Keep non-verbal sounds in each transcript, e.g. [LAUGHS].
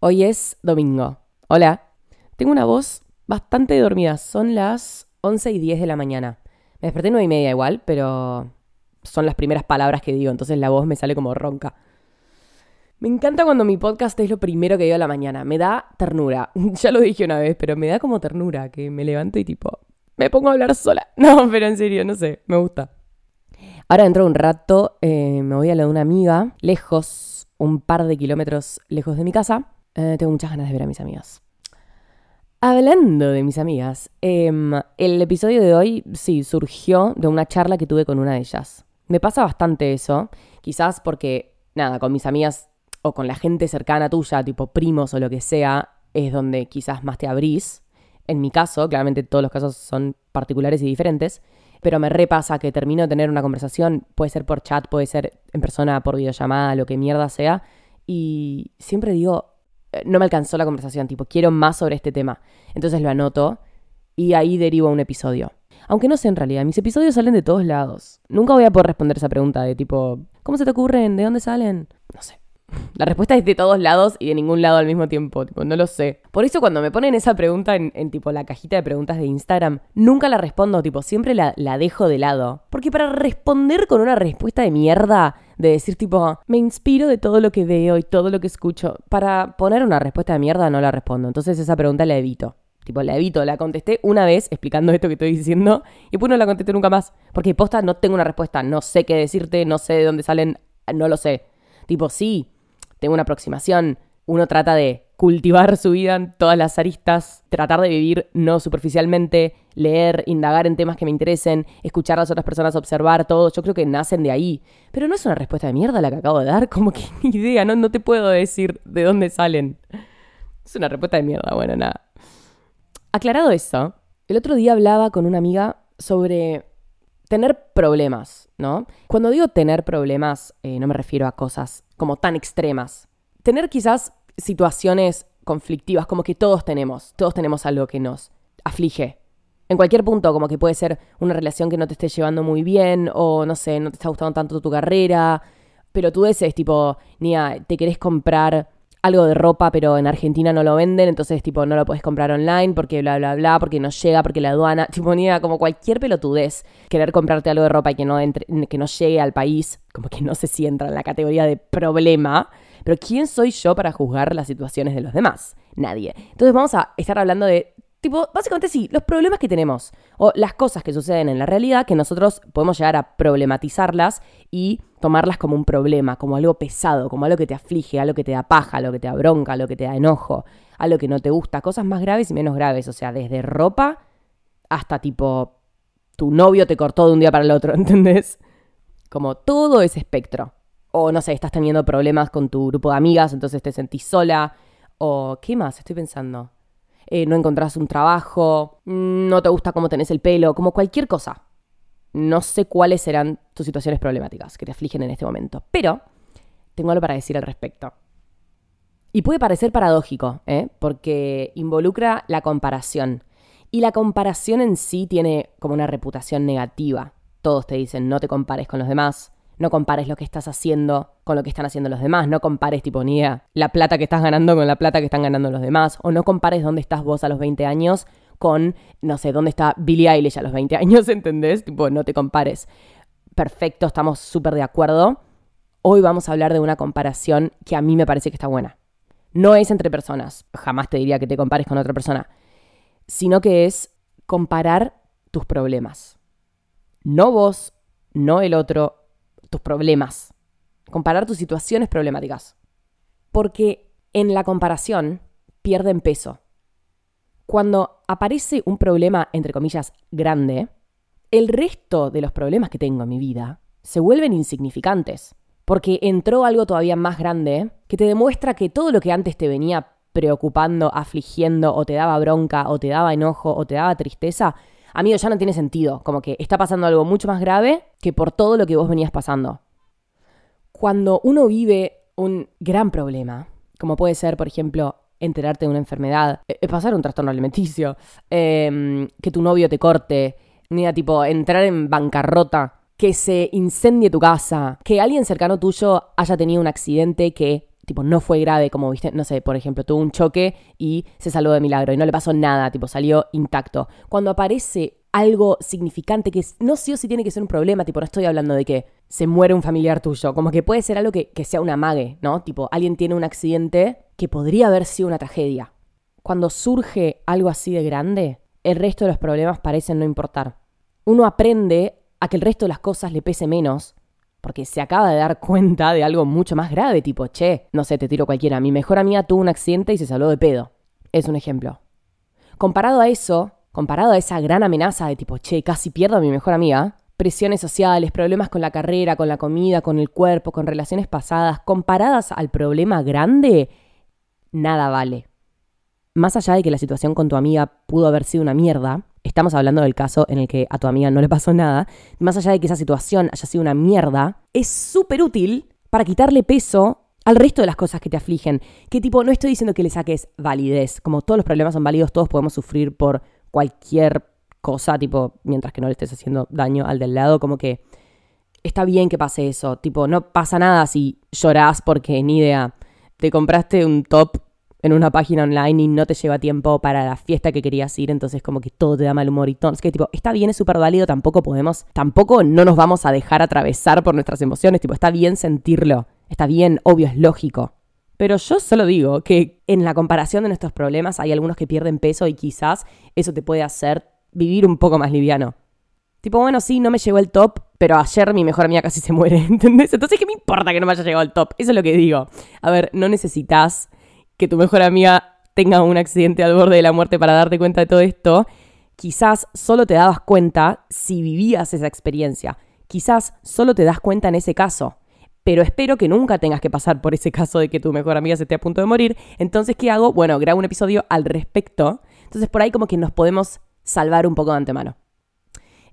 Hoy es domingo. Hola. Tengo una voz bastante dormida. Son las 11 y 10 de la mañana. Me desperté 9 y media igual, pero son las primeras palabras que digo, entonces la voz me sale como ronca. Me encanta cuando mi podcast es lo primero que digo a la mañana. Me da ternura. [LAUGHS] ya lo dije una vez, pero me da como ternura que me levanto y tipo, me pongo a hablar sola. [LAUGHS] No, pero en serio, no sé, me gusta. Ahora dentro de un rato eh, me voy a la de una amiga, lejos, un par de kilómetros lejos de mi casa. Eh, tengo muchas ganas de ver a mis amigas. Hablando de mis amigas, em, el episodio de hoy sí surgió de una charla que tuve con una de ellas. Me pasa bastante eso, quizás porque, nada, con mis amigas o con la gente cercana tuya, tipo primos o lo que sea, es donde quizás más te abrís. En mi caso, claramente todos los casos son particulares y diferentes, pero me repasa que termino de tener una conversación, puede ser por chat, puede ser en persona, por videollamada, lo que mierda sea, y siempre digo, no me alcanzó la conversación, tipo, quiero más sobre este tema. Entonces lo anoto y ahí derivo un episodio. Aunque no sé en realidad, mis episodios salen de todos lados. Nunca voy a poder responder esa pregunta de tipo, ¿cómo se te ocurren? ¿De dónde salen? No sé. [LAUGHS] La respuesta es de todos lados y de ningún lado al mismo tiempo, tipo, no lo sé. Por eso cuando me ponen esa pregunta en, tipo la cajita de preguntas de Instagram, nunca la respondo, tipo, siempre la, la dejo de lado. Porque para responder con una respuesta de mierda, de decir tipo, me inspiro de todo lo que veo y todo lo que escucho, para poner una respuesta de mierda no la respondo. Entonces esa pregunta la evito. Tipo, la evito, la contesté una vez explicando esto que estoy diciendo y después no la contesté nunca más. Porque posta no tengo una respuesta, no sé qué decirte, no sé de dónde salen, no lo sé. Tipo, sí, tengo una aproximación. Uno trata de cultivar su vida en todas las aristas, tratar de vivir no superficialmente, leer, indagar en temas que me interesen, escuchar a las otras personas, observar todo. Yo creo que nacen de ahí. Pero no es una respuesta de mierda la que acabo de dar, [LAUGHS] como que ni idea, no, no te puedo decir de dónde salen. Es una respuesta de mierda, bueno, nada. Aclarado eso, el otro día hablaba con una amiga sobre tener problemas, ¿no? Cuando digo tener problemas, eh, no me refiero a cosas como tan extremas. Tener quizás situaciones conflictivas, como que todos tenemos, todos tenemos algo que nos aflige. En cualquier punto, como que puede ser una relación que no te esté llevando muy bien, o no sé, no te está gustando tanto tu carrera, pero tú dices, tipo, Nia, te querés comprar algo de ropa, pero en Argentina no lo venden, entonces tipo no lo puedes comprar online porque bla bla bla, porque no llega, porque la aduana, [LAUGHS] tipo ni como cualquier pelotudez, querer comprarte algo de ropa y que no entre, que no llegue al país, como que no sé si entra en la categoría de problema, pero ¿quién soy yo para juzgar las situaciones de los demás? Nadie. Entonces vamos a estar hablando de Tipo, básicamente sí, los problemas que tenemos o las cosas que suceden en la realidad que nosotros podemos llegar a problematizarlas y tomarlas como un problema, como algo pesado, como algo que te aflige, algo que te da paja, algo que te da bronca, algo que te da enojo, algo que no te gusta, cosas más graves y menos graves, o sea, desde ropa hasta tipo tu novio te cortó de un día para el otro, [LAUGHS] ¿entendés? Como todo ese espectro. O no sé, estás teniendo problemas con tu grupo de amigas, entonces te sentís sola. O, ¿qué más? Estoy pensando. Eh, no encontrás un trabajo, no te gusta cómo tenés el pelo, como cualquier cosa. No sé cuáles serán tus situaciones problemáticas que te afligen en este momento, pero tengo algo para decir al respecto. Y puede parecer paradójico, ¿eh? porque involucra la comparación. Y la comparación en sí tiene como una reputación negativa. Todos te dicen, no te compares con los demás, no compares lo que estás haciendo con lo que están haciendo los demás, no compares tipo ni la plata que estás ganando con la plata que están ganando los demás, o no compares dónde estás vos a los 20 años con, no sé, dónde está Billie Eilish a los 20 años, [LAUGHS] ¿entendés? Tipo, no te compares. Perfecto, estamos súper de acuerdo. Hoy vamos a hablar de una comparación que a mí me parece que está buena. No es entre personas, jamás te diría que te compares con otra persona, sino que es comparar tus problemas. No vos, no el otro, tus problemas, comparar tus situaciones problemáticas. Porque en la comparación pierden peso. Cuando aparece un problema, entre comillas, grande, el resto de los problemas que tengo en mi vida se vuelven insignificantes. Porque entró algo todavía más grande que te demuestra que todo lo que antes te venía preocupando, afligiendo, o te daba bronca, o te daba enojo, o te daba tristeza, amigo, ya no tiene sentido. Como que está pasando algo mucho más grave que por todo lo que vos venías pasando. Cuando uno vive un gran problema, como puede ser, por ejemplo, enterarte de una enfermedad, eh, eh, pasar un trastorno alimenticio, em, que tu novio te corte, ni tipo entrar en bancarrota, que se incendie tu casa, que alguien cercano tuyo haya tenido un accidente que tipo, no fue grave, como viste, no sé, por ejemplo, tuvo un choque y se salvó de milagro y no le pasó nada, tipo, salió intacto. Cuando aparece algo significante que no o sí tiene que ser un problema, tipo, no estoy hablando de que se muere un familiar tuyo, como que puede ser algo que, que sea una mague, ¿no? Tipo, alguien tiene un accidente que podría haber sido una tragedia. Cuando surge algo así de grande, el resto de los problemas parecen no importar. Uno aprende a que el resto de las cosas le pese menos porque se acaba de dar cuenta de algo mucho más grave, tipo, che, no sé, te tiro cualquiera, mi mejor amiga tuvo un accidente y se salvó de pedo. Es un ejemplo. Comparado a eso, comparado a esa gran amenaza de tipo, che, casi pierdo a mi mejor amiga, presiones sociales, problemas con la carrera, con la comida, con el cuerpo, con relaciones pasadas, comparadas al problema grande, nada vale. Más allá de que la situación con tu amiga pudo haber sido una mierda, estamos hablando del caso en el que a tu amiga no le pasó nada, más allá de que esa situación haya sido una mierda, es súper útil para quitarle peso al resto de las cosas que te afligen. Que tipo, no estoy diciendo que le saques validez, como todos los problemas son válidos, todos podemos sufrir por cualquier cosa, tipo, mientras que no le estés haciendo daño al del lado, como que está bien que pase eso, tipo, no pasa nada si llorás porque ni idea, te compraste un top en una página online y no te lleva tiempo para la fiesta que querías ir, entonces como que todo te da mal humor y todo. Es que tipo, está bien, es súper válido, tampoco podemos, tampoco no nos vamos a dejar atravesar por nuestras emociones, tipo, está bien sentirlo, está bien, obvio, es lógico. Pero yo solo digo que en la comparación de nuestros problemas hay algunos que pierden peso y quizás eso te puede hacer vivir un poco más liviano. Tipo, bueno, sí, no me llegó el top, pero ayer mi mejor amiga casi se muere, [LAUGHS] ¿entendés? Entonces, ¿qué me importa que no me haya llegado el top? Eso es lo que digo. A ver, no necesitas que tu mejor amiga tenga un accidente al borde de la muerte para darte cuenta de todo esto, quizás solo te dabas cuenta si vivías esa experiencia. Quizás solo te das cuenta en ese caso. Pero espero que nunca tengas que pasar por ese caso de que tu mejor amiga se esté a punto de morir. Entonces, ¿qué hago? Bueno, grabo un episodio al respecto. Entonces, por ahí como que nos podemos salvar un poco de antemano.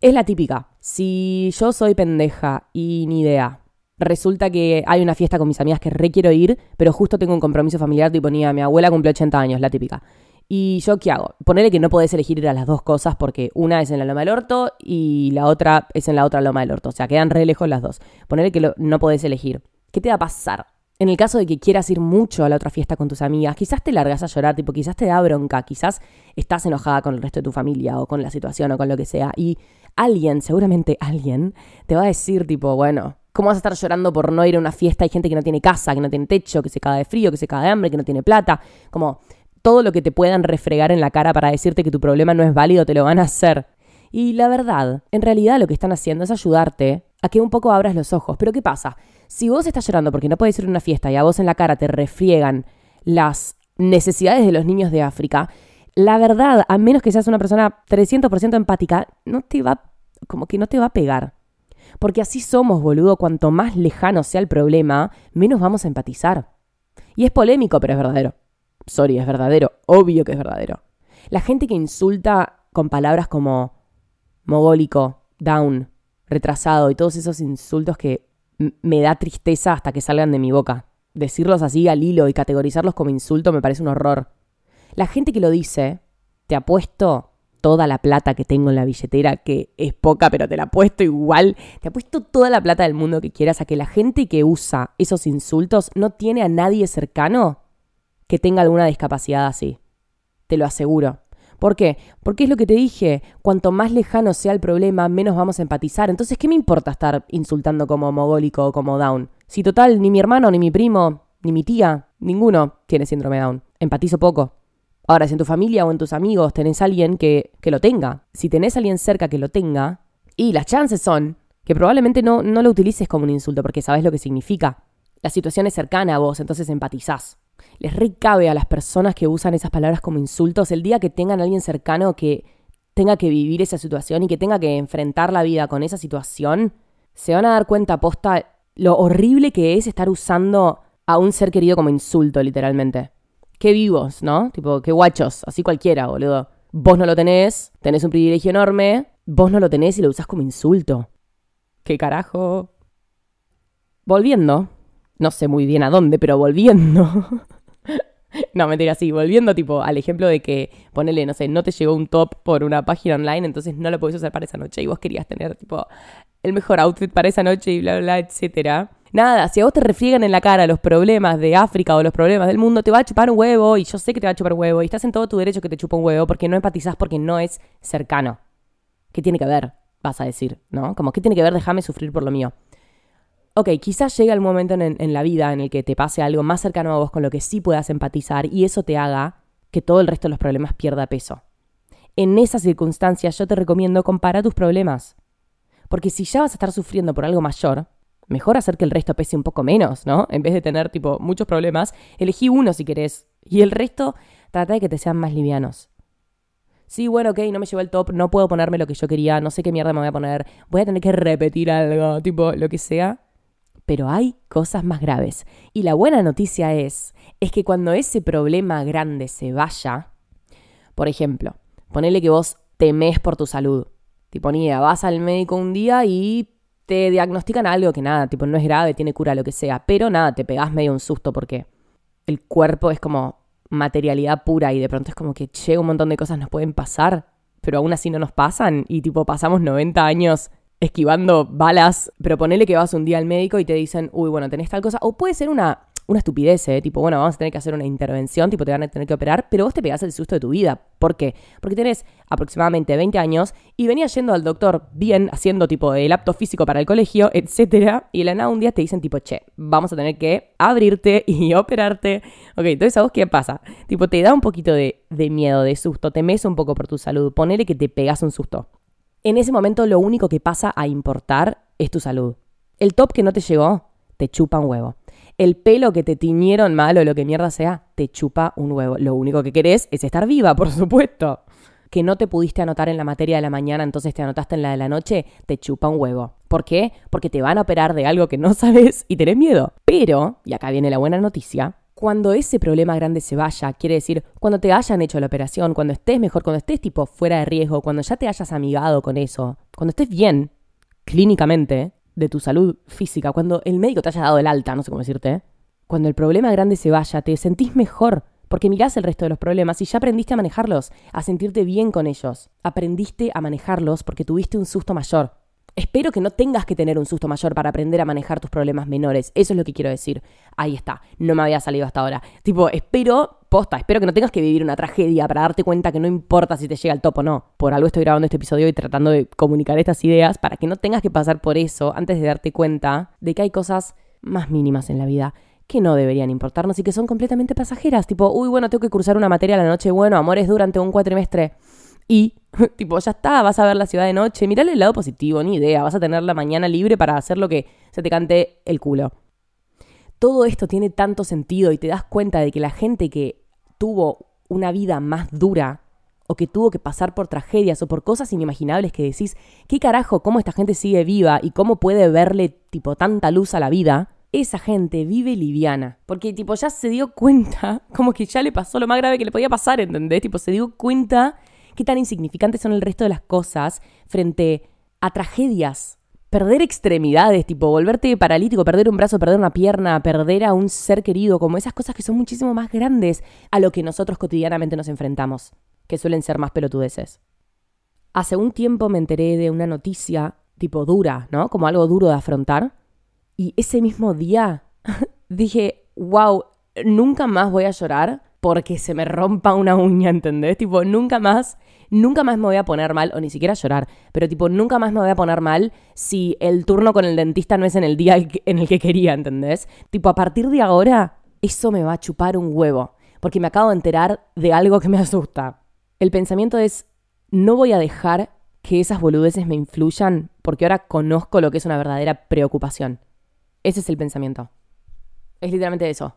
Es la típica. Si yo soy pendeja y ni idea, resulta que hay una fiesta con mis amigas que re quiero ir, pero justo tengo un compromiso familiar, tipo, ni a mi abuela cumple 80 años, la típica. ¿Y yo qué hago? Ponerle que no podés elegir ir a las dos cosas porque una es en la Loma del Orto y la otra es en la otra Loma del Orto. O sea, quedan re lejos las dos. Ponerle que no podés elegir. ¿Qué te va a pasar? En el caso de que quieras ir mucho a la otra fiesta con tus amigas, quizás te largas a llorar, tipo, quizás te da bronca, quizás estás enojada con el resto de tu familia o con la situación o con lo que sea. Y alguien, seguramente alguien, te va a decir, tipo, bueno, ¿Cómo vas a estar llorando por no ir a una fiesta? Hay gente que no tiene casa, que no tiene techo, que se caga de frío, que se caga de hambre, que no tiene plata. Como todo lo que te puedan refregar en la cara para decirte que tu problema no es válido, te lo van a hacer. Y la verdad, en realidad lo que están haciendo es ayudarte a que un poco abras los ojos. Pero ¿qué pasa? Si vos estás llorando porque no puedes ir a una fiesta y a vos en la cara te refriegan las necesidades de los niños de África, la verdad, a menos que seas una persona 300% empática, no te va, como que no te va a pegar. Porque así somos, boludo, cuanto más lejano sea el problema, menos vamos a empatizar. Y es polémico, pero es verdadero. Sorry, es verdadero, obvio que es verdadero. La gente que insulta con palabras como mogólico, down, retrasado y todos esos insultos que me da tristeza hasta que salgan de mi boca. Decirlos así al hilo y categorizarlos como insulto me parece un horror. La gente que lo dice, te apuesto toda la plata que tengo en la billetera, que es poca, pero te la puesto igual. Te apuesto toda la plata del mundo que quieras a que la gente que usa esos insultos no tiene a nadie cercano que tenga alguna discapacidad así. Te lo aseguro. ¿Por qué? Porque es lo que te dije, cuanto más lejano sea el problema, menos vamos a empatizar. Entonces, ¿qué me importa estar insultando como mogólico o como down? Si total, ni mi hermano, ni mi primo, ni mi tía, ninguno tiene síndrome down. Empatizo poco. Ahora, si en tu familia o en tus amigos tenés alguien que, que lo tenga, si tenés alguien cerca que lo tenga, y las chances son que probablemente no, no lo utilices como un insulto porque sabes lo que significa. La situación es cercana a vos, entonces empatizás. Les recabe a las personas que usan esas palabras como insultos el día que tengan a alguien cercano que tenga que vivir esa situación y que tenga que enfrentar la vida con esa situación, se van a dar cuenta, posta, lo horrible que es estar usando a un ser querido como insulto, literalmente qué vivos, ¿no? Tipo, qué guachos, así cualquiera, boludo. Vos no lo tenés, tenés un privilegio enorme, vos no lo tenés y lo usás como insulto. ¿Qué carajo? Volviendo, no sé muy bien a dónde, pero volviendo. [LAUGHS] no, mentira, sí, volviendo tipo al ejemplo de que, ponele, no sé, no te llegó un top por una página online, entonces no lo podés usar para esa noche y vos querías tener tipo el mejor outfit para esa noche y bla, bla, bla, etcétera. Nada, si a vos te refriegan en la cara los problemas de África o los problemas del mundo, te va a chupar un huevo y yo sé que te va a chupar un huevo y estás en todo tu derecho que te chupa un huevo porque no empatizás porque no es cercano. ¿Qué tiene que ver? Vas a decir, ¿no? Como, ¿qué tiene que ver? Déjame sufrir por lo mío. Ok, quizás llegue el momento en, la vida en el que te pase algo más cercano a vos con lo que sí puedas empatizar y eso te haga que todo el resto de los problemas pierda peso. En esas circunstancias yo te recomiendo comparar tus problemas. Porque si ya vas a estar sufriendo por algo mayor, mejor hacer que el resto pese un poco menos, ¿no? En vez de tener tipo muchos problemas, elegí uno si querés y el resto trata de que te sean más livianos. Sí, bueno, ok, no me llevo el top, no puedo ponerme lo que yo quería, no sé qué mierda me voy a poner, voy a tener que repetir algo, tipo lo que sea. Pero hay cosas más graves. Y la buena noticia es, es que cuando ese problema grande se vaya, por ejemplo, ponele que vos temés por tu salud. Tipo, ni idea, vas al médico un día y te diagnostican algo que nada, tipo, no es grave, tiene cura, lo que sea. Pero nada, te pegás medio un susto porque el cuerpo es como materialidad pura y de pronto es como que, che, un montón de cosas nos pueden pasar, pero aún así no nos pasan y tipo, pasamos 90 años esquivando balas, pero ponele que vas un día al médico y te dicen, uy, bueno, tenés tal cosa, o puede ser una una estupidez, ¿eh? Tipo, bueno, vamos a tener que hacer una intervención, tipo, te van a tener que operar, pero vos te pegás el susto de tu vida. ¿Por qué? Porque tenés aproximadamente 20 años y venías yendo al doctor bien, haciendo tipo el apto físico para el colegio, etcétera, y la nada un día te dicen, tipo, che, vamos a tener que abrirte [LAUGHS] y operarte. Ok, entonces a vos, ¿qué pasa? Tipo, te da un poquito de, de miedo, de susto, te un poco por tu salud, ponele que te pegas un susto. En ese momento lo único que pasa a importar es tu salud. El top que no te llegó, te chupa un huevo el pelo que te tiñeron mal o lo que mierda sea, te chupa un huevo. Lo único que querés es estar viva, por supuesto. Que no te pudiste anotar en la materia de la mañana, entonces te anotaste en la de la noche, te chupa un huevo. ¿Por qué? Porque te van a operar de algo que no [LAUGHS] sabes y tenés miedo. Pero, y acá viene la buena noticia, cuando ese problema grande se vaya, quiere decir, cuando te hayan hecho la operación, cuando estés mejor, cuando estés tipo fuera de riesgo, cuando ya te hayas amigado con eso, cuando estés bien, clínicamente, de tu salud física, cuando el médico te haya dado el alta, no sé cómo decirte, cuando el problema grande se vaya, te sentís mejor, porque mirás el resto de los problemas y ya aprendiste a manejarlos, a sentirte bien con ellos. Aprendiste a manejarlos porque tuviste un susto mayor. Espero que no tengas que tener un susto mayor para aprender a manejar tus problemas menores. Eso es lo que quiero decir. Ahí está. No me había salido hasta ahora. Tipo, espero, posta, espero que no tengas que vivir una tragedia para darte cuenta que no importa si te llega el topo o no. Por algo estoy grabando este episodio y tratando de comunicar estas ideas para que no tengas que pasar por eso antes de darte cuenta de que hay cosas más mínimas en la vida que no deberían importarnos y que son completamente pasajeras. Tipo, uy, bueno, tengo que cursar una materia a la noche. Bueno, amores durante un cuatrimestre. Y, [LAUGHS] tipo, ya está, vas a ver la ciudad de noche, mirale el lado positivo, ni idea, vas a tener la mañana libre para hacer lo que se te cante el culo. Todo esto tiene tanto sentido y te das cuenta de que la gente que tuvo una vida más dura o que tuvo que pasar por tragedias o por cosas inimaginables que decís, ¿qué carajo? ¿Cómo esta gente sigue viva y cómo puede verle tipo tanta luz a la vida? Esa gente vive liviana, porque tipo ya se dio cuenta, [LAUGHS] como que ya le pasó lo más grave que le podía pasar, ¿entendés? Tipo se dio cuenta qué tan insignificantes son el resto de las cosas frente a tragedias. Perder extremidades, tipo volverte paralítico, perder un brazo, perder una pierna, perder a un ser querido, como esas cosas que son muchísimo más grandes a lo que nosotros cotidianamente nos enfrentamos, que suelen ser más pelotudeces. Hace un tiempo me enteré de una noticia tipo dura, ¿no? Como algo duro de afrontar. Y ese mismo día [LAUGHS] dije, wow, nunca más voy a llorar porque se me rompa una uña, ¿entendés? Tipo, nunca más, nunca más me voy a poner mal, o ni siquiera llorar, pero tipo, nunca más me voy a poner mal si el turno con el dentista no es en el día en el que quería, ¿entendés? Tipo, a partir de ahora, eso me va a chupar un huevo, porque me acabo de enterar de algo que me asusta. El pensamiento es, no voy a dejar que esas boludeces me influyan porque ahora conozco lo que es una verdadera preocupación. Ese es el pensamiento. Es literalmente eso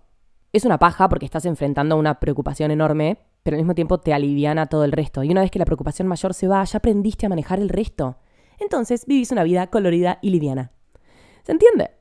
es una paja porque estás enfrentando una preocupación enorme, pero al mismo tiempo te aliviana todo el resto. Y una vez que la preocupación mayor se va, ya aprendiste a manejar el resto. Entonces vivís una vida colorida y liviana. ¿Se entiende?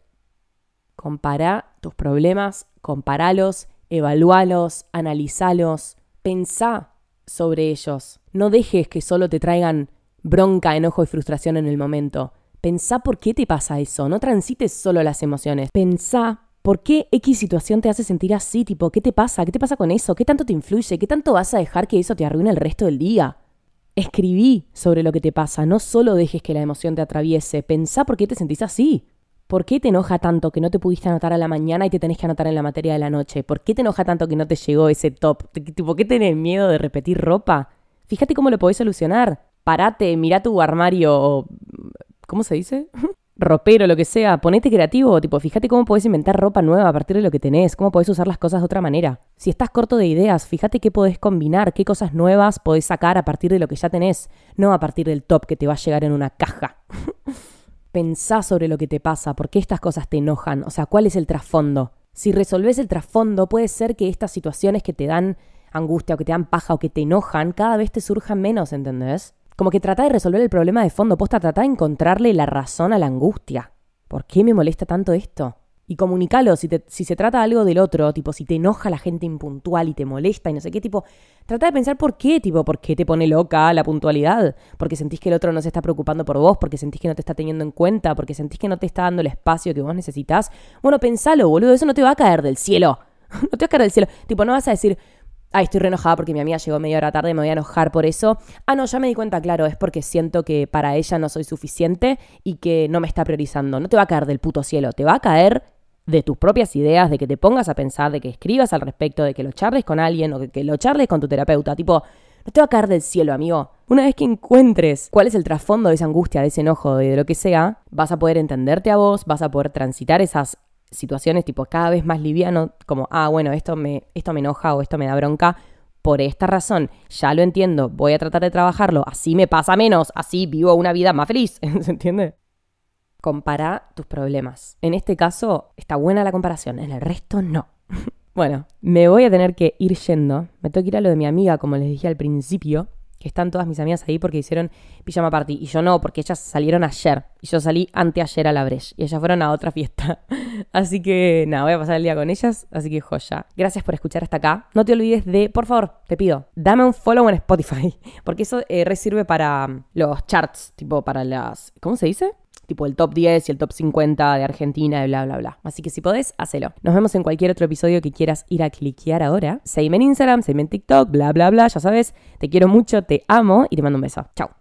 Compara tus problemas, comparalos, evalúalos, analizalos, pensá sobre ellos. No dejes que solo te traigan bronca, enojo y frustración en el momento. Pensá por qué te pasa eso, no transites solo las emociones. Pensá ¿Por qué X situación te hace sentir así? Tipo, ¿qué te pasa? ¿Qué te pasa con eso? ¿Qué tanto te influye? ¿Qué tanto vas a dejar que eso te arruine el resto del día? Escribí sobre lo que te pasa, no solo dejes que la emoción te atraviese, pensá por qué te sentís así. ¿Por qué te enoja tanto que no te pudiste anotar a la mañana y te tenés que anotar en la materia de la noche? ¿Por qué te enoja tanto que no te llegó ese top? ¿Por qué tenés miedo de repetir ropa? Fíjate cómo lo podés solucionar. Parate, mira tu armario. ¿Cómo se dice? Ropero, lo que sea, ponete creativo, tipo, fíjate cómo podés inventar ropa nueva a partir de lo que tenés, cómo podés usar las cosas de otra manera. Si estás corto de ideas, fíjate qué podés combinar, qué cosas nuevas podés sacar a partir de lo que ya tenés, no a partir del top que te va a llegar en una caja. [LAUGHS] Pensá sobre lo que te pasa, por qué estas cosas te enojan, o sea, cuál es el trasfondo. Si resolvés el trasfondo, puede ser que estas situaciones que te dan angustia o que te dan paja o que te enojan, cada vez te surjan menos, ¿entendés? Como que trata de resolver el problema de fondo, posta, trata de encontrarle la razón a la angustia. ¿Por qué me molesta tanto esto? Y comunícalo, si, si se trata algo del otro, tipo, si te enoja la gente impuntual y te molesta y no sé qué, tipo, trata de pensar por qué, tipo, por qué te pone loca la puntualidad, porque sentís que el otro no se está preocupando por vos, porque sentís que no te está teniendo en cuenta, porque sentís que no te está dando el espacio que vos necesitas. Bueno, pensalo, boludo, eso no te va a caer del cielo. [LAUGHS] no te va a caer del cielo. Tipo, no vas a decir, Ay, estoy re enojada porque mi amiga llegó media hora tarde, me voy a enojar por eso. Ah, no, ya me di cuenta, claro, es porque siento que para ella no soy suficiente y que no me está priorizando. No te va a caer del puto cielo, te va a caer de tus propias ideas, de que te pongas a pensar, de que escribas al respecto, de que lo charles con alguien o de que lo charles con tu terapeuta. Tipo, no te va a caer del cielo, amigo. Una vez que encuentres cuál es el trasfondo de esa angustia, de ese enojo, de lo que sea, vas a poder entenderte a vos, vas a poder transitar esas situaciones tipo cada vez más liviano, como, ah, bueno, esto me, esto me enoja o esto me da bronca por esta razón, ya lo entiendo, voy a tratar de trabajarlo, así me pasa menos, así vivo una vida más feliz, [LAUGHS] ¿se entiende? Compara tus problemas. En este caso está buena la comparación, en el resto no. [LAUGHS] bueno, me voy a tener que ir yendo, me tengo que ir a lo de mi amiga, como les dije al principio, que están todas mis amigas ahí porque hicieron pijama party. Y yo no, porque ellas salieron ayer. Y yo salí anteayer a la Breche. Y ellas fueron a otra fiesta. [LAUGHS] así que nada, voy a pasar el día con ellas. Así que joya. Gracias por escuchar hasta acá. No te olvides de, por favor, te pido, dame un follow en Spotify. [LAUGHS] Porque eso eh, sirve para um, los charts, tipo para las... ¿Cómo se dice? Tipo el top 10 y el top 50 de Argentina y bla, bla, bla. Así que si podés, hacelo. Nos vemos en cualquier otro episodio que quieras ir a cliquear ahora. Seguime en Instagram, seguime en TikTok, bla, bla, bla, ya sabes. Te quiero mucho, te amo y te mando un beso. Chao.